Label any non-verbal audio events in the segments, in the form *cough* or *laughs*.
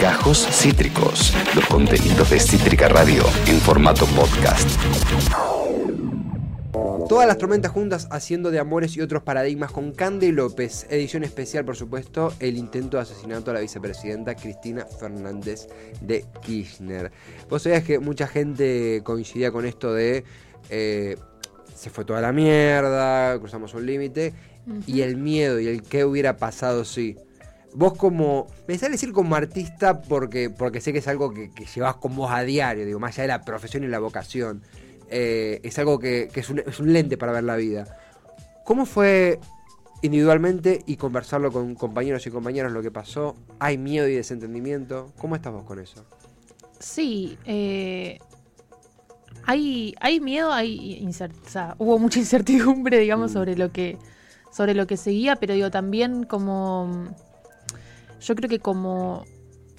Gajos Cítricos, los contenidos de Cítrica Radio en formato podcast. Todas las tormentas juntas haciendo de amores y otros paradigmas con Cande López. Edición especial, por supuesto, el intento de asesinato a la vicepresidenta Cristina Fernández de Kirchner. Vos sabías que mucha gente coincidía con esto de eh, se fue toda la mierda, cruzamos un límite, y el miedo y el qué hubiera pasado si. Vos como, me sale decir como artista porque, porque sé que es algo que, que llevas con vos a diario, digo, más allá de la profesión y la vocación. Eh, es algo que, que es, un, es, un, lente para ver la vida. ¿Cómo fue individualmente y conversarlo con compañeros y compañeras lo que pasó? ¿Hay miedo y desentendimiento? ¿Cómo estás vos con eso? Sí, eh, hay, hay miedo, hay o sea, hubo mucha *laughs* incertidumbre, digamos, mm. sobre lo que sobre lo que seguía, pero digo, también como yo creo que como,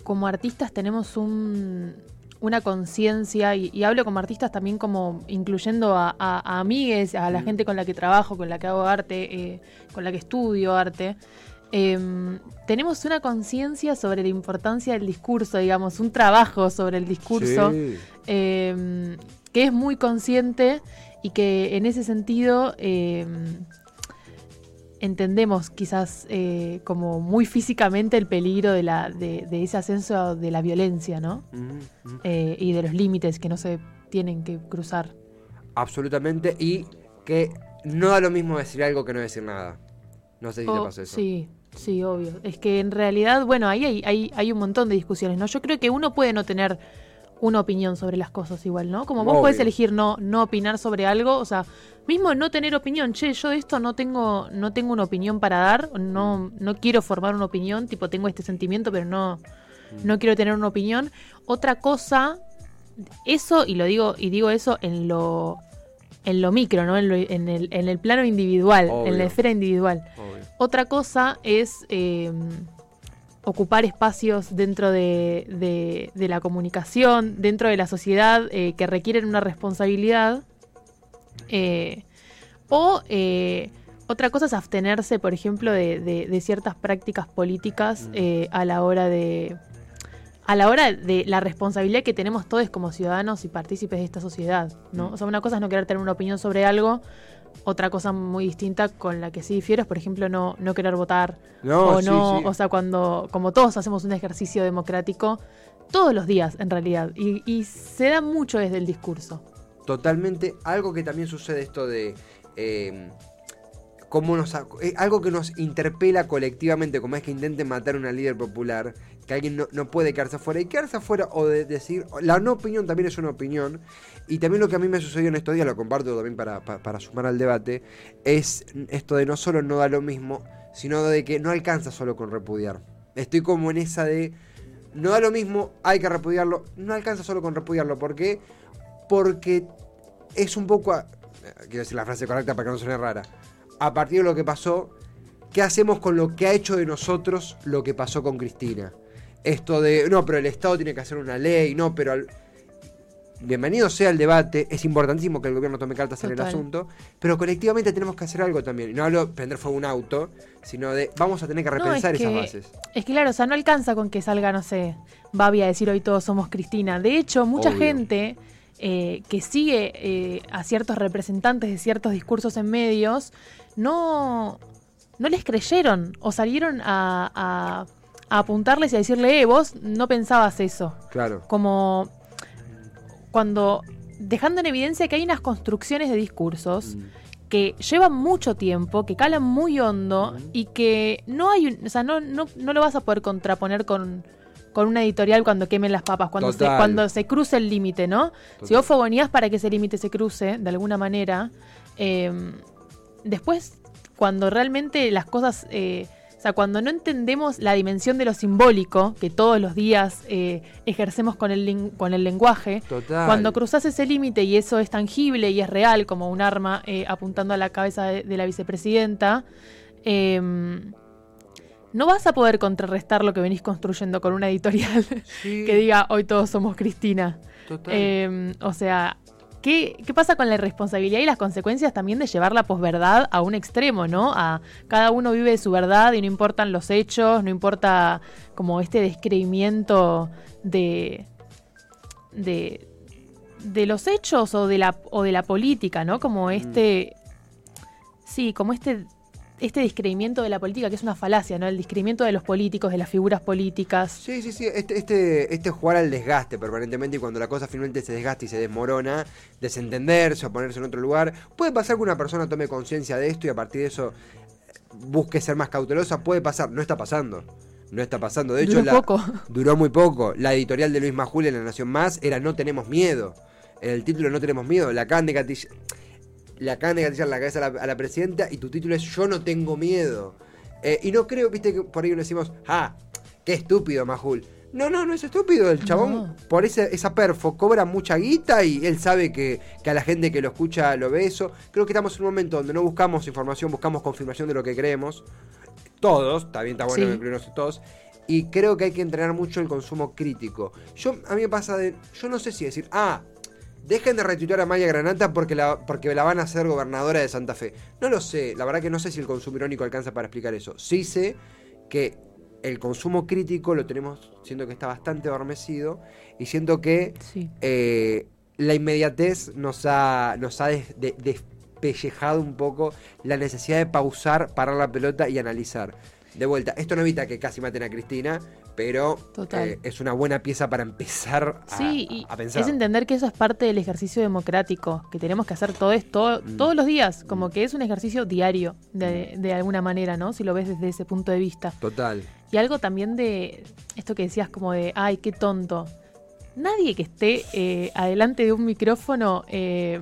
como artistas tenemos un, una conciencia, y, hablo como artistas también como incluyendo a, a, a amigues, a la mm. gente con la que trabajo, con la que hago arte, eh, con la que estudio arte. Eh, tenemos una conciencia sobre la importancia del discurso, digamos, un trabajo sobre el discurso sí. eh, que es muy consciente y que en ese sentido em, entendemos quizás eh, como muy físicamente el peligro de, la, de, de, ese ascenso de la violencia, ¿no? Mm -hmm. eh, y de los límites que no se tienen que cruzar. Absolutamente, y que no da lo mismo decir algo que no decir nada. No sé si oh, te pasa eso. Sí, sí, obvio. Es que en realidad, bueno, ahí hay, hay, hay un montón de discusiones, ¿no? Yo creo que uno puede no tener una opinión sobre las cosas igual, ¿no? Como vos Obvio. podés elegir no, no opinar sobre algo, o sea, mismo no tener opinión, che, yo de esto no tengo, no tengo una opinión para dar, no, no quiero formar una opinión, tipo tengo este sentimiento, pero no, no quiero tener una opinión. Otra cosa, eso, y lo digo, y digo eso en lo en lo micro, ¿no? En, lo, en, el, en el plano individual, Obvio. en la esfera individual. Obvio. Otra cosa es eh, ocupar espacios dentro de, de, de, la comunicación, dentro de la sociedad, eh, que requieren una responsabilidad. Eh, o eh, otra cosa es abstenerse, por ejemplo, de, de ciertas prácticas políticas mm. a la hora de a la hora de la responsabilidad que tenemos todos como ciudadanos y partícipes de esta sociedad, ¿no? Mm. O sea, una cosa es no querer tener una opinión sobre algo, otra cosa muy distinta con la que sí difiero es, por ejemplo, no, no querer votar. No, o no, sí, sí. o sea, cuando, como todos hacemos un ejercicio democrático, todos los días, en realidad. Y, y se da mucho desde el discurso. Totalmente. Algo que también sucede esto de. Eh, cómo nos, eh, algo que nos interpela colectivamente, como es que intenten matar a una líder popular, que alguien no, no, puede quedarse afuera. Y quedarse afuera o de decir, la no opinión también es una opinión. Y también lo que a mí me sucedió en estos días, lo comparto también para, para, para sumar al debate, es esto de no solo no da lo mismo, sino de que no alcanza solo con repudiar. Estoy como en esa de, no da lo mismo, hay que repudiarlo, no alcanza solo con repudiarlo. ¿Por qué? Porque es un poco, a, quiero decir la frase correcta para que no suene rara, a partir de lo que pasó, ¿qué hacemos con lo que ha hecho de nosotros lo que pasó con Cristina? Esto de, no, pero el Estado tiene que hacer una ley, no, pero... Al... Bienvenido sea el debate, es importantísimo que el gobierno tome cartas Total. en el asunto, pero colectivamente tenemos que hacer algo también. Y no hablo de prender fuego un auto, sino de vamos a tener que repensar no, es esas bases. Es que claro, o sea, no alcanza con que salga, no sé, Babi a decir hoy todos somos Cristina. De hecho, mucha Obvio. gente eh, que sigue eh, a ciertos representantes de ciertos discursos en medios, no, no les creyeron o salieron a, a, a, apuntarles y a decirle, eh, vos no pensabas eso. Claro. Como cuando dejando en evidencia que hay unas construcciones de discursos mm. que llevan mucho tiempo, que calan muy hondo y que no hay, un, o sea, no, no, no lo vas a poder contraponer con con una editorial cuando quemen las papas, cuando, se, cuando se cruce el límite, ¿no? Total. Si vos fogonías para que ese límite se cruce, de alguna manera, eh, después, cuando realmente las cosas, eh, o sea, cuando no entendemos la dimensión de lo simbólico, que todos los días eh, ejercemos con el, con el lenguaje, Total. cuando cruzas ese límite y eso es tangible y es real, como un arma eh, apuntando a la cabeza de, de la vicepresidenta, eh, no vas a poder contrarrestar lo que venís construyendo con una editorial *laughs* sí. que diga hoy todos somos Cristina. Total. Eh, o sea, ¿qué, ¿qué pasa con la irresponsabilidad y las consecuencias también de llevar la posverdad a un extremo, ¿no? A cada uno vive de su verdad y no importan los hechos, no importa como este descreimiento de, de, de los hechos o de la, o de la política, ¿no? Como este, sí, como este este discreimiento de la política, que es una falacia, ¿no? El discreimiento de los políticos, de las figuras políticas. Sí, sí, sí. Este, este, este jugar al desgaste permanentemente y cuando la cosa finalmente se desgasta y se desmorona, desentenderse o ponerse en otro lugar. Puede pasar que una persona tome conciencia de esto y a partir de eso busque ser más cautelosa. Puede pasar, no está pasando. No está pasando. De hecho, Duró poco. duró muy poco. La editorial de Luis Majul en La Nación Más era No tenemos miedo. El título No tenemos miedo. La acaban de le acaban de gatillar la cabeza a la, a la presidenta y tu título es Yo no tengo miedo. Eh, y no creo, viste, que por ahí uno decimos, ah, qué estúpido Majul. No, no, no es estúpido. El chabón, No. por ese, esa perfo, cobra mucha guita y él sabe que, que a la gente que lo escucha lo ve eso. Creo que estamos en un momento donde no buscamos información, buscamos confirmación de lo que creemos. Todos, bien, está bueno Sí. incluirnos todos. Y creo que hay que entrenar mucho el consumo crítico. Yo, a mí me pasa de. Yo no sé si decir, ah, dejen de retuitear a Maya Granata porque la, porque la van a hacer gobernadora de Santa Fe. No lo sé, la verdad que no sé si el consumo irónico alcanza para explicar eso. Sí sé que el consumo crítico lo tenemos, siento que está bastante adormecido y siento que Sí. eh, la inmediatez nos ha, nos ha des- de- despellejado un poco la necesidad de pausar, parar la pelota y analizar. De vuelta, esto no evita que casi maten a Cristina, pero eh, es una buena pieza para empezar a, Sí, y a pensar. es entender que eso es parte del ejercicio democrático, que tenemos que hacer todo esto Mm. todos los días, como que es un ejercicio diario de, de alguna manera, ¿no? Si lo ves desde ese punto de vista. Total. Y algo también de esto que decías como de, ay, qué tonto. Nadie que esté eh, adelante de un micrófono, eh,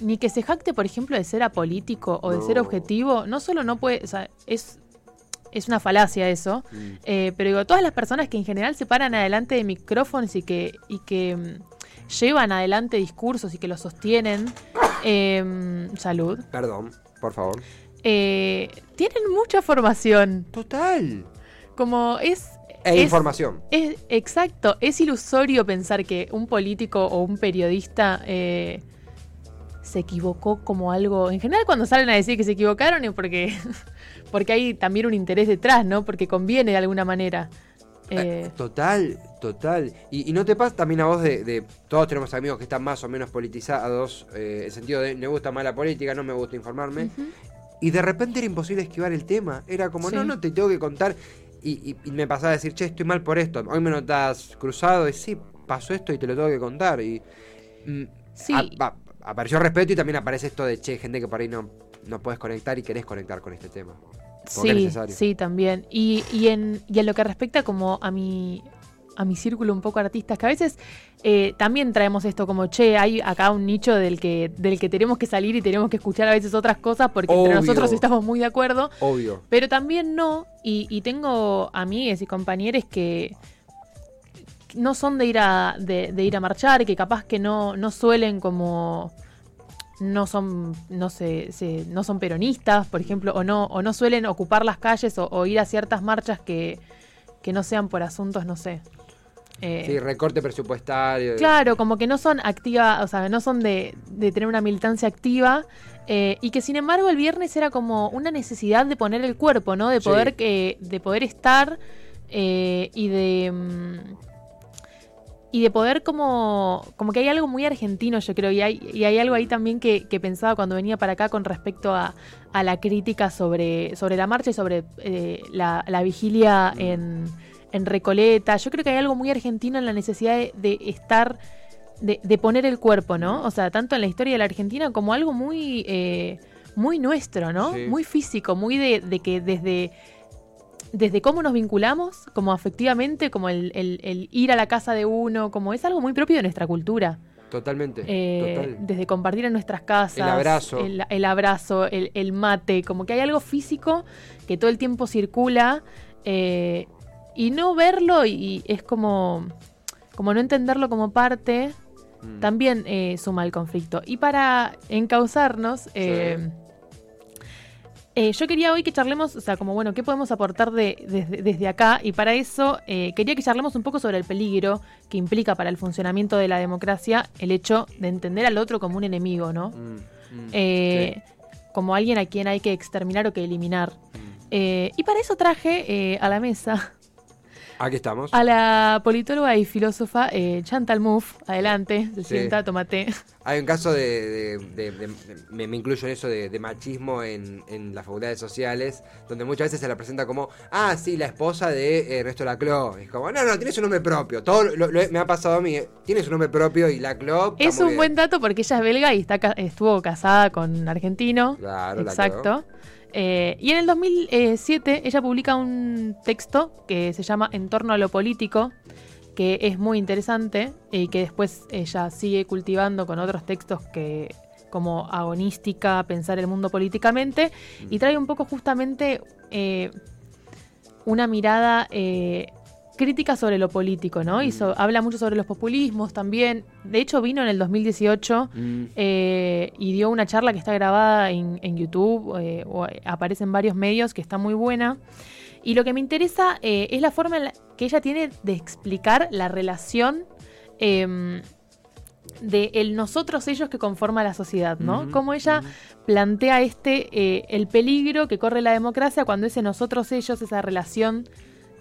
ni que se jacte, por ejemplo, de ser apolítico o de ser objetivo, no solo no puede, o sea, es, es una falacia eso, eh, pero digo, todas las personas que en general se paran adelante de micrófonos y que, y que mm, llevan adelante discursos y que los sostienen, eh, salud, Perdón, por favor. eh, tienen mucha formación. Total. Como es... E es- información. Es, exacto, es ilusorio pensar que un político o un periodista eh, se equivocó como algo. En general, cuando salen a decir que se equivocaron es porque, *laughs* porque hay también un interés detrás, ¿no? Porque conviene de alguna manera. Eh, Eh, total, total. Y, y no te pasa también a vos de, de- Todos tenemos amigos que están más o menos politizados, eh, en el sentido de me gusta más la política, no me gusta informarme. Y de repente era imposible esquivar el tema. Era como, Sí. no, no te tengo que contar. Y, y- y me pasaba a decir, che, estoy mal por esto. Hoy me notas cruzado. Y sí, pasó esto y te lo tengo que contar. Y mm, Sí. a- apareció respeto y también aparece esto de, che, gente que por ahí no, no puedes conectar y querés conectar con este tema. Porque es Sí, necesario. sí, también. Y, y, en, y en lo que respecta como a mi, a mi círculo un poco artistas, que a veces eh, también traemos esto como, che, hay acá un nicho del que, del que tenemos que salir y tenemos que escuchar a veces otras cosas porque entre nosotros estamos muy de acuerdo, Obvio. pero también no. Y, y tengo amigues y compañeros que no son de ir a, de, de ir a marchar, que capaz que no, no suelen como no son no se, se- no son peronistas por ejemplo o no o no suelen ocupar las calles o, o ir a ciertas marchas que, que no sean por asuntos no sé eh, Sí, recorte presupuestario. Claro, como que no son activa, o sea, no son de, de tener una militancia activa. eh, y que sin embargo el viernes era como una necesidad de poner el cuerpo, ¿no? De Sí. poder que, de poder estar eh, y de mm, y de poder como como que hay algo muy argentino, yo creo, y hay, y hay algo ahí también que, que pensaba cuando venía para acá con respecto a, a la crítica sobre, sobre la marcha y sobre eh, la, la vigilia en, en Recoleta. Yo creo que hay algo muy argentino en la necesidad de, de estar, de, de poner el cuerpo, ¿no? O sea, tanto en la historia de la Argentina como algo muy, eh, muy nuestro, ¿no? Sí. Muy físico, muy de, de que desde desde cómo nos vinculamos, como afectivamente, como el, el- el ir a la casa de uno, como es algo muy propio de nuestra cultura. Totalmente. Eh, total. desde compartir en nuestras casas. El abrazo. El, el abrazo, el, mate, como que hay algo físico que todo el tiempo circula eh, y no verlo y, y es como, como no entenderlo como parte, Mm. también eh, suma el conflicto. Y para encauzarnos, eh, Eh, yo quería hoy que charlemos, o sea, como bueno, ¿qué podemos aportar de, desde, desde acá? Y para eso eh, quería que charlemos un poco sobre el peligro que implica para el funcionamiento de la democracia el hecho de entender al otro como un enemigo, ¿no? Mm, mm, Eh, Como alguien a quien hay que exterminar o que eliminar. Mm. Eh, y para eso traje eh, a la mesa Aquí estamos. a la politóloga y filósofa eh, Chantal Mouffe. Adelante, se Sí. sienta, tómate. Hay un caso de, de- de- de- de- me, me incluyo en eso de, machismo en, en las facultades sociales, donde muchas veces se la presenta como, ah, sí, la esposa de eh, Ernesto Laclau. Es como, no, no, tiene su nombre propio. Todo lo, lo- me ha pasado a mí, eh, tiene su nombre propio y Laclau. Es un bien. buen dato porque ella es belga y está estuvo casada con un argentino. Claro, Exacto. Eh, y en el 2007 ella publica un texto que se llama En torno a lo político, que es muy interesante y que después ella sigue cultivando con otros textos que como agonística, pensar el mundo políticamente, y trae un poco justamente eh, una mirada eh, crítica sobre lo político, ¿no? Y so- habla mucho sobre los populismos también. De hecho, vino en el 2018 Mm. eh, y dio una charla que está grabada en, en YouTube, eh, o eh, aparece en varios medios, que está muy buena. Y lo que me interesa eh, es la forma en la que ella tiene de explicar la relación em, de el nosotros ellos que conforma la sociedad, ¿no? Cómo ella plantea este eh, el peligro que corre la democracia cuando ese nosotros ellos, esa relación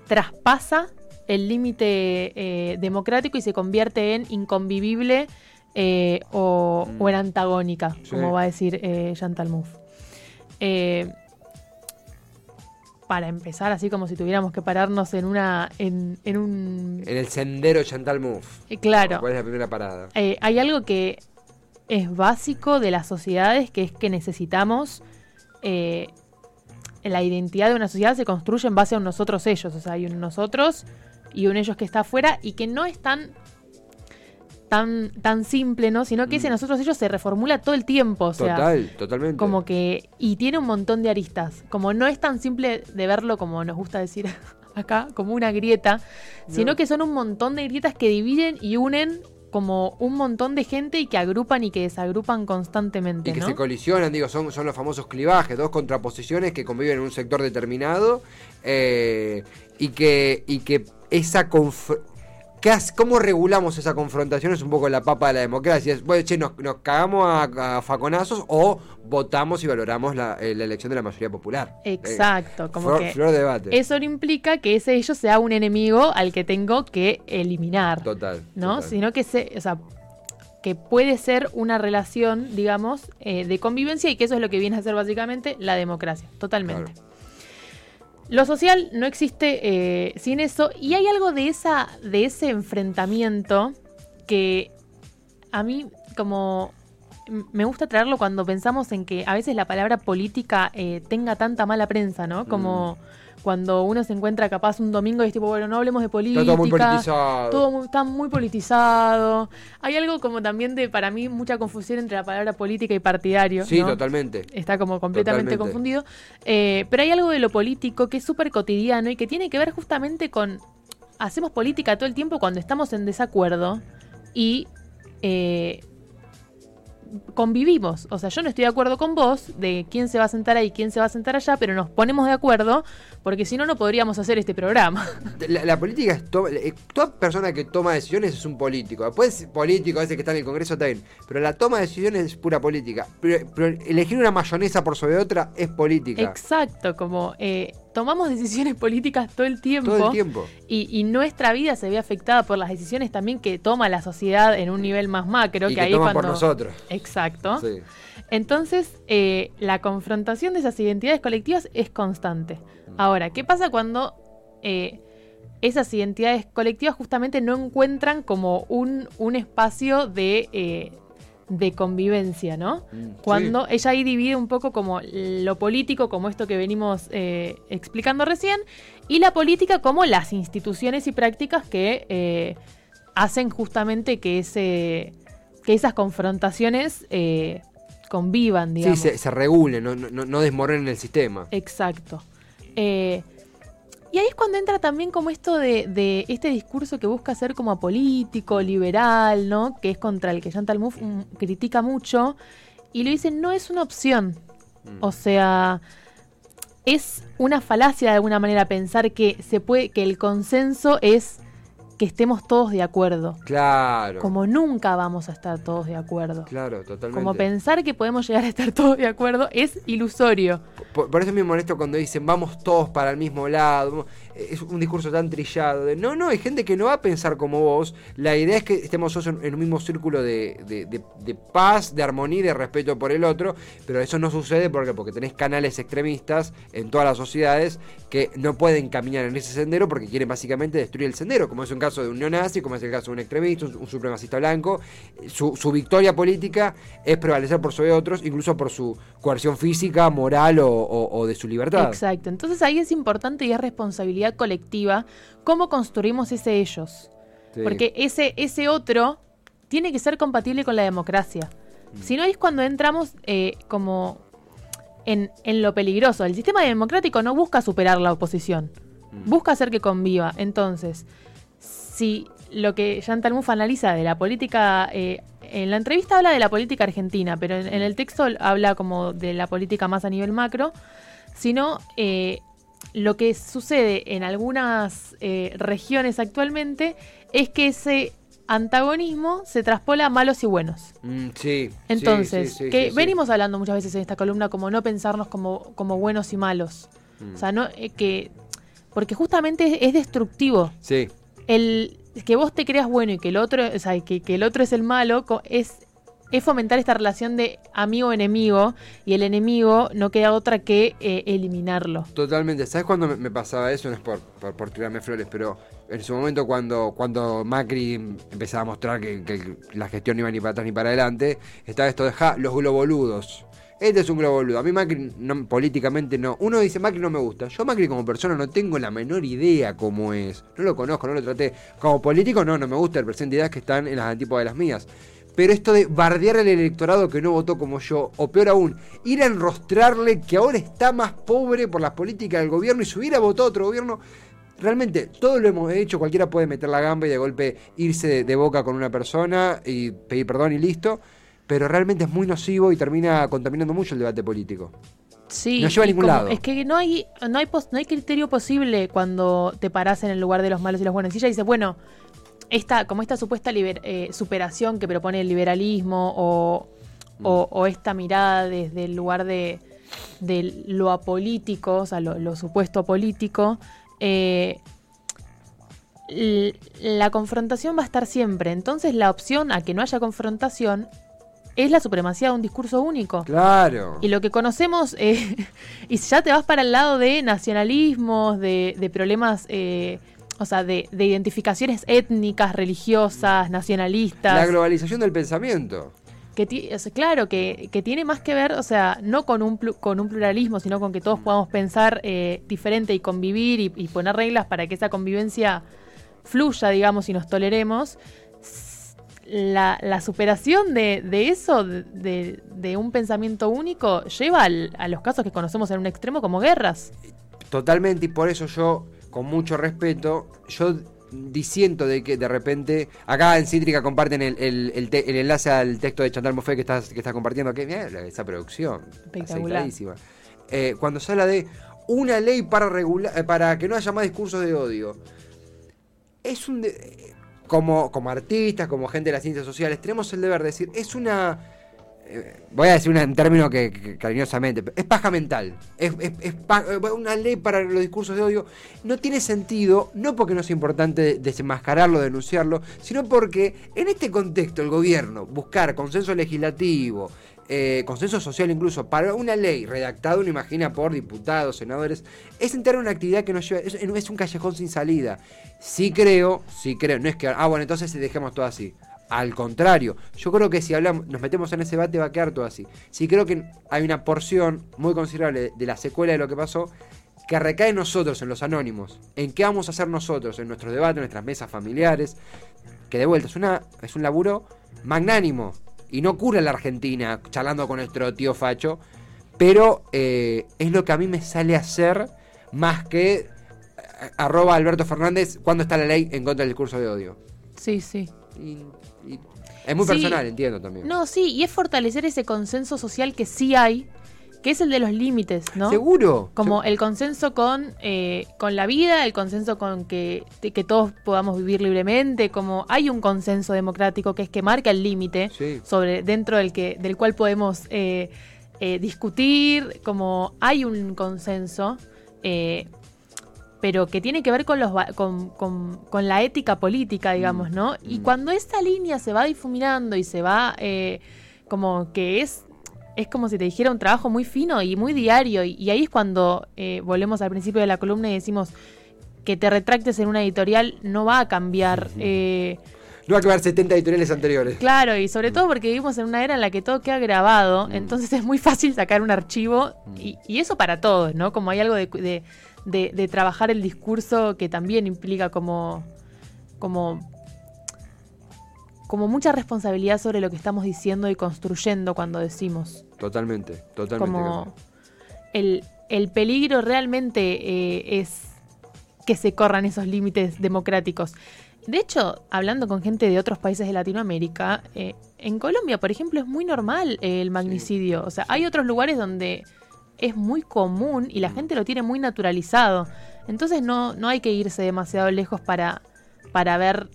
traspasa el límite eh, democrático y se convierte en inconvivible eh, o, Mm. o en antagónica, Sí. como va a decir eh, Chantal Mouffe. Eh, para empezar, así como si tuviéramos que pararnos en una en, en un En el sendero Chantal Mouffe. claro, ¿Cuál es la primera parada? hay algo que es básico de las sociedades, que es que necesitamos la identidad de una sociedad se construye en base a un nosotros ellos, o sea, hay un nosotros y un ellos que está afuera y que no es tan tan tan simple, ¿no? Sino que ese Mm. nosotros ellos se reformula todo el tiempo, o sea, Total, totalmente. como que y tiene un montón de aristas, como no es tan simple de verlo como nos gusta decir *laughs* acá, como una grieta, sino No. que son un montón de grietas que dividen y unen como un montón de gente y que agrupan y que desagrupan constantemente, Y que ¿no? se colisionan, digo, son, son los famosos clivajes, dos contraposiciones que conviven en un sector determinado eh, y, que, y que esa conf- ¿qué hace- ¿Cómo regulamos esa confrontación? Es un poco la papa de la democracia. Es, bueno, che, nos, nos cagamos a, a faconazos o votamos y valoramos la, eh, la elección de la mayoría popular. Eh, Exacto, como flor, que flor de debate. eso no implica que ese ellos sea un enemigo al que tengo que eliminar, Total. ¿no? total. Sino que se, o sea, que puede ser una relación, digamos, eh, de convivencia y que eso es lo que viene a ser básicamente la democracia, totalmente. Claro. Lo social no existe eh, sin eso y hay algo de esa de ese enfrentamiento que a mí como me gusta traerlo cuando pensamos en que a veces la palabra política eh, tenga tanta mala prensa, ¿no? Como cuando uno se encuentra capaz un domingo y es tipo, bueno, no hablemos de política. Está todo muy politizado. todo muy- está muy politizado. Hay algo como también de, para mí, mucha confusión entre la palabra política y partidario. Sí, ¿no? totalmente. está como completamente Totalmente. confundido. Eh, pero hay algo de lo político que es súper cotidiano y que tiene que ver justamente con. Hacemos política todo el tiempo cuando estamos en desacuerdo y eh, convivimos. O sea, yo no estoy de acuerdo con vos de quién se va a sentar ahí, quién se va a sentar allá, pero nos ponemos de acuerdo porque si no, no podríamos hacer este programa. *laughs* La, la política es to- eh, toda persona que toma decisiones es un político. Después político, ese que está en el Congreso también. Pero la toma de decisiones es pura política. Pero, pero elegir una mayonesa por sobre otra es política. Exacto, como eh, tomamos decisiones políticas todo el tiempo. Todo el tiempo. Y, y nuestra vida se ve afectada por las decisiones también que toma la sociedad en un nivel más macro. y que, que ahí cuando... por nosotros. Exacto. Sí. Entonces, eh, la confrontación de esas identidades colectivas es constante. Ahora, ¿qué pasa cuando eh, esas identidades colectivas justamente no encuentran como un, un espacio de, eh, de convivencia, ¿no? Mm, Cuando ella ahí divide un poco como lo político, como esto que venimos eh, explicando recién, y la política como las instituciones y prácticas que eh, hacen justamente que, ese, que esas confrontaciones eh, convivan, Sí, digamos. se, se regulen, no, no, no desmorenen el sistema. Exacto. Eh, y ahí es cuando entra también como esto de, de este discurso que busca ser como apolítico, liberal, ¿no? Que es contra el que Chantal Mouffe mm, critica mucho. Y le dicen, no es una opción. Mm. O sea, es una falacia de alguna manera pensar que se puede, que el consenso es que estemos todos de acuerdo. Claro. Como nunca vamos a estar todos de acuerdo. Claro, totalmente. Como pensar que podemos llegar a estar todos de acuerdo es ilusorio. Por, por eso me molesto cuando dicen vamos todos para el mismo lado. Es un discurso tan trillado. De, no, no, hay gente que no va a pensar como vos. La idea es que estemos todos en, un mismo círculo de, de- paz, de armonía y de respeto por el otro. Pero eso no sucede porque, porque tenés canales extremistas en todas las sociedades que no pueden caminar en ese sendero porque quieren básicamente destruir el sendero. Como es un caso de un neonazi, como es el caso de un extremista, un, supremacista blanco. Su, su victoria política es prevalecer por sobre otros, incluso por su coerción física, moral o- o de su libertad. Exacto. Entonces ahí es importante y es responsabilidad colectiva cómo construimos ese ellos. Sí. Porque ese, ese otro tiene que ser compatible con la democracia. Mm. Si no es cuando entramos eh, como en, en lo peligroso. El sistema democrático no busca superar la oposición, Mm. busca hacer que conviva. Entonces, si lo que Chantal Mouffe analiza de la política, eh, en la entrevista habla de la política argentina, pero en, en el texto habla como de la política más a nivel macro, sino eh, lo que sucede en algunas eh, regiones actualmente es que ese antagonismo se traspola a malos y buenos. Mm, sí. Entonces, sí, sí, que venimos hablando muchas veces en esta columna como no pensarnos como, como buenos y malos. Mm. O sea, no eh, que porque justamente es, es destructivo. Sí. El que vos te creas bueno y que el otro, o sea, que, que el otro es el malo, es es fomentar esta relación de amigo-enemigo y el enemigo no queda otra que eh, eliminarlo. Totalmente. ¿Sabes cuándo me, pasaba eso? No es por, tirarme flores, pero en su momento cuando, cuando Macri empezaba a mostrar que, que la gestión no iba ni para atrás ni para adelante, estaba esto de ja, los globoludos. Este es un globoludo. A mí Macri políticamente no. Uno dice Macri no me gusta. Yo Macri como persona no tengo la menor idea cómo es. No lo conozco, no lo traté. Como político no, no me gusta. Representa ideas que están en las antípodas de las mías. Pero esto de bardear al electorado que no votó como yo, o peor aún, ir a enrostrarle que ahora está más pobre por las políticas del gobierno y si hubiera votado otro gobierno, realmente todo lo hemos hecho, cualquiera puede meter la gamba y de golpe irse de, de boca con una persona y pedir perdón y listo, pero realmente es muy nocivo y termina contaminando mucho el debate político. Sí, No lleva a ningún como- lado. Es que no hay, no hay pos- no hay criterio posible cuando te parás en el lugar de los malos y los buenos. Y ella dice, bueno, esta, como esta supuesta liber- eh, superación que propone el liberalismo o, o- o esta mirada desde el lugar de, de lo apolítico, o sea, lo, lo supuesto político, eh, la confrontación va a estar siempre. Entonces la opción a que no haya confrontación es la supremacía de un discurso único. Claro. Y lo que conocemos, eh, *laughs* y si ya te vas para el lado de nacionalismos, de, de problemas, eh, o sea, de, de identificaciones étnicas, religiosas, La nacionalistas, globalización del pensamiento. que o sea, claro, que, que tiene más que ver, o sea, no con un, con un pluralismo, sino con que todos podamos pensar eh, diferente y convivir y, y poner reglas para que esa convivencia fluya, digamos, y nos toleremos. La, la superación de, de eso, de, de- de un pensamiento único, lleva al- a los casos que conocemos en un extremo como guerras. Totalmente, y por eso yo, con mucho respeto, yo disiento de que de repente, acá en Cítrica comparten el, el- el te- el enlace al texto de Chantal Moffat que estás, que estás compartiendo, que mira esa producción, Espectacular. aceitadísima. Eh, cuando se habla de una ley para regular, eh, para que no haya más discursos de odio, es un de- eh, como, como artistas, como gente de las ciencias sociales, tenemos el deber de decir, es una eh, voy a decir en términos que, que- cariñosamente, es paja mental. Es, es- es pa- eh, una ley para los discursos de odio. No tiene sentido, no porque no sea importante desenmascararlo, denunciarlo, sino porque en este contexto el gobierno buscar consenso legislativo, eh, consenso social incluso, para una ley redactada, uno imagina, por diputados, senadores, es entrar en una actividad que nos lleva, es, es un callejón sin salida. Sí creo, sí creo, no es que, ah, bueno, entonces dejemos todo así. Al contrario, yo creo que si hablamos, nos metemos en ese debate va a quedar todo así. Sí creo que hay una porción muy considerable de, la secuela de lo que pasó que recae en nosotros, en los anónimos. En qué vamos a hacer nosotros, en nuestros debates, en nuestras mesas familiares. Que de vuelta, es, una, es un laburo magnánimo. Y no cura en la Argentina charlando con nuestro tío Facho. Pero eh, es lo que a mí me sale hacer más que eh, arroba Alberto Fernández cuando está la ley en contra del discurso de odio. Sí, sí. Y, y es muy Sí. personal, entiendo también. No, sí, y es fortalecer ese consenso social que sí hay que es el de los límites, ¿no? Seguro. Como el consenso con, eh, con la vida, el consenso con que, que todos podamos vivir libremente, como hay un consenso democrático que es que marca el límite Sí. sobre dentro del que del cual podemos eh, eh, discutir, como hay un consenso, eh, pero que tiene que ver con los con, con- con la ética política, digamos, ¿no? Y cuando esa línea se va difuminando y se va eh, como que es es como si te dijera un trabajo muy fino y muy diario. Y, y ahí es cuando eh, volvemos al principio de la columna y decimos que te retractes en una editorial no va a cambiar. eh, No va a quedar 70 editoriales anteriores. claro, y sobre todo porque vivimos en una era en la que todo queda grabado, entonces es muy fácil sacar un archivo y, y eso para todos, ¿no? Como hay algo de, de- de- de trabajar el discurso que también implica como, como como mucha responsabilidad sobre lo que estamos diciendo y construyendo cuando decimos. Totalmente, totalmente. Como el, el peligro realmente eh, es que se corran esos límites democráticos. De hecho, hablando con gente de otros países de Latinoamérica, eh, en Colombia, por ejemplo, es muy normal eh, el magnicidio. O sea, hay otros lugares donde es muy común y la gente lo tiene muy naturalizado. Entonces no, no hay que irse demasiado lejos para, para ver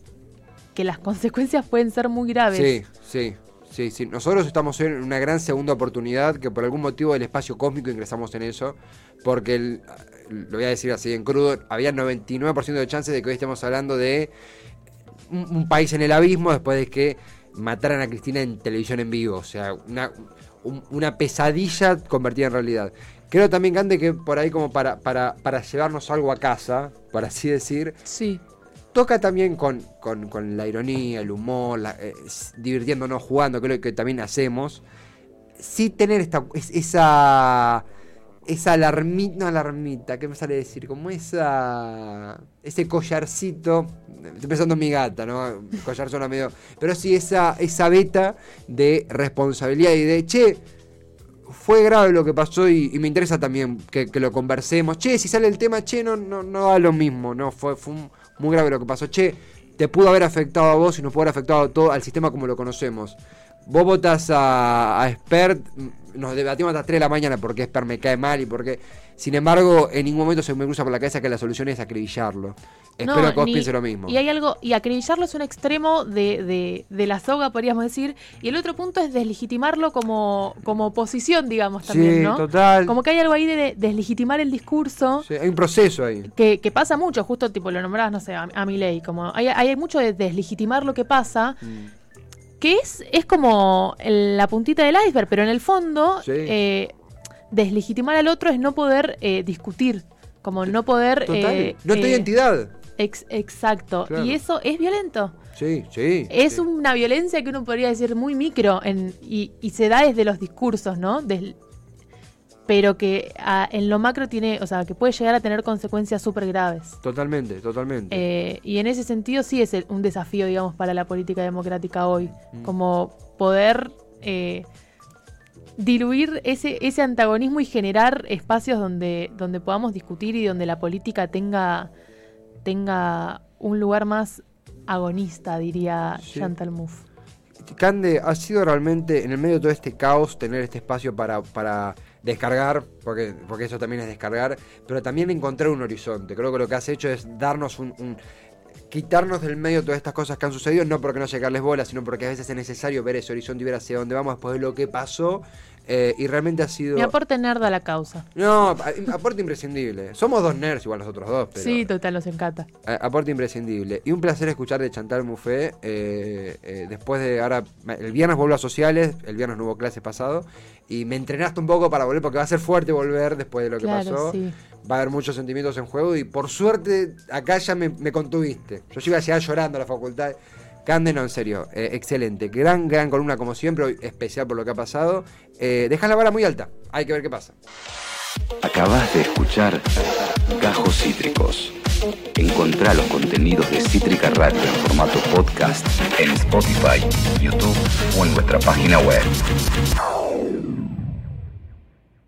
que las *laughs* consecuencias pueden ser muy graves. Sí, sí, sí, sí. Nosotros estamos en una gran segunda oportunidad que por algún motivo del espacio cósmico ingresamos en eso. Porque, el- lo voy a decir así en crudo, había 99% de chances de que hoy estemos hablando de un, un país en el abismo después de que mataran a Cristina en televisión en vivo. O sea, una, un- una pesadilla convertida en realidad. Creo también, Gande, que por ahí como para, para, para llevarnos algo a casa, por así decir, Sí. toca también con, con- con la ironía, el humor, la- eh, divirtiéndonos, jugando, lo que también hacemos. Sí tener esta, es- esa, esa alarmita, no alarmita, ¿qué me sale decir? Como esa, ese collarcito, estoy pensando en mi gata, ¿no? Collar suena medio, pero sí esa, esa beta de responsabilidad y de, che, fue grave lo que pasó y, me interesa también que, que lo conversemos. Che, si sale el tema, che, no, no, no da lo mismo, no, fue, fue muy grave lo que pasó. Che, te pudo haber afectado a vos y nos pudo haber afectado a todo, al sistema como lo conocemos. Vos votas a, a mm, nos debatimos hasta las 3 de la mañana porque Spert me cae mal y porque... Sin embargo, en ningún momento se me cruza por la cabeza que la solución es acribillarlo. Espero No, que vos ni- pienses lo mismo. Y hay algo, y acribillarlo es un extremo de, de, de la soga, podríamos decir, y el otro punto es deslegitimarlo como, como oposición, digamos, también, sí, ¿no? total. Como que hay algo ahí de, de deslegitimar el discurso. Sí, hay un proceso ahí. Que, que pasa mucho, justo tipo lo nombrabas, no sé, a, a Milei, como hay, hay mucho de deslegitimar lo que pasa, Mm. Que es, es como la puntita del iceberg, pero en el fondo, Sí. eh, deslegitimar al otro es no poder eh, discutir, como no poder... Total. eh, no te eh, identidad. ex- exacto. Claro. Y eso es violento. Sí, sí. Es sí. una violencia que uno podría decir muy micro en- y, y se da desde los discursos, ¿no? Del- pero que ah, en lo macro tiene, o sea, que puede llegar a tener consecuencias súper graves. Totalmente, totalmente. Eh, y en ese sentido sí es un desafío, digamos, para la política democrática hoy. Mm. Como poder eh, diluir ese, ese antagonismo y generar espacios donde, donde podamos discutir y donde la política tenga, tenga un lugar más agonista, diría Sí. Chantal Mouffe. Cande, ha sido realmente en el medio de todo este caos tener este espacio para, para descargar, porque, porque eso también es descargar, pero también encontrar un horizonte. Creo que lo que has hecho es darnos un, un- quitarnos del medio todas estas cosas que han sucedido, no porque no llegarles bola, sino porque a veces es necesario ver ese horizonte y ver hacia dónde vamos después de lo que pasó. eh, y realmente ha sido. Mi aporte nerd a la causa. No, aporte imprescindible. Somos dos nerds igual nosotros dos, pero. Sí, total, nos encanta. A- Aporte imprescindible. Y un placer escuchar de Chantal Mouffe. eh, eh, después de ahora, el viernes vuelvo a sociales, el viernes no hubo clase pasado. Y me entrenaste un poco para volver, porque va a ser fuerte volver después de lo que Claro, pasó. sí. Va a haber muchos sentimientos en juego. Y por suerte, acá ya me, me contuviste. Yo iba a llegar llorando a la facultad. Cande, no, en serio, eh, excelente. Gran, gran columna como siempre, hoy especial por lo que ha pasado. Eh, dejas la vara muy alta. Hay que ver qué pasa. Acabas de escuchar Gajos Cítricos. Encontrá los contenidos de Cítrica Radio en formato podcast en Spotify, YouTube o en nuestra página web.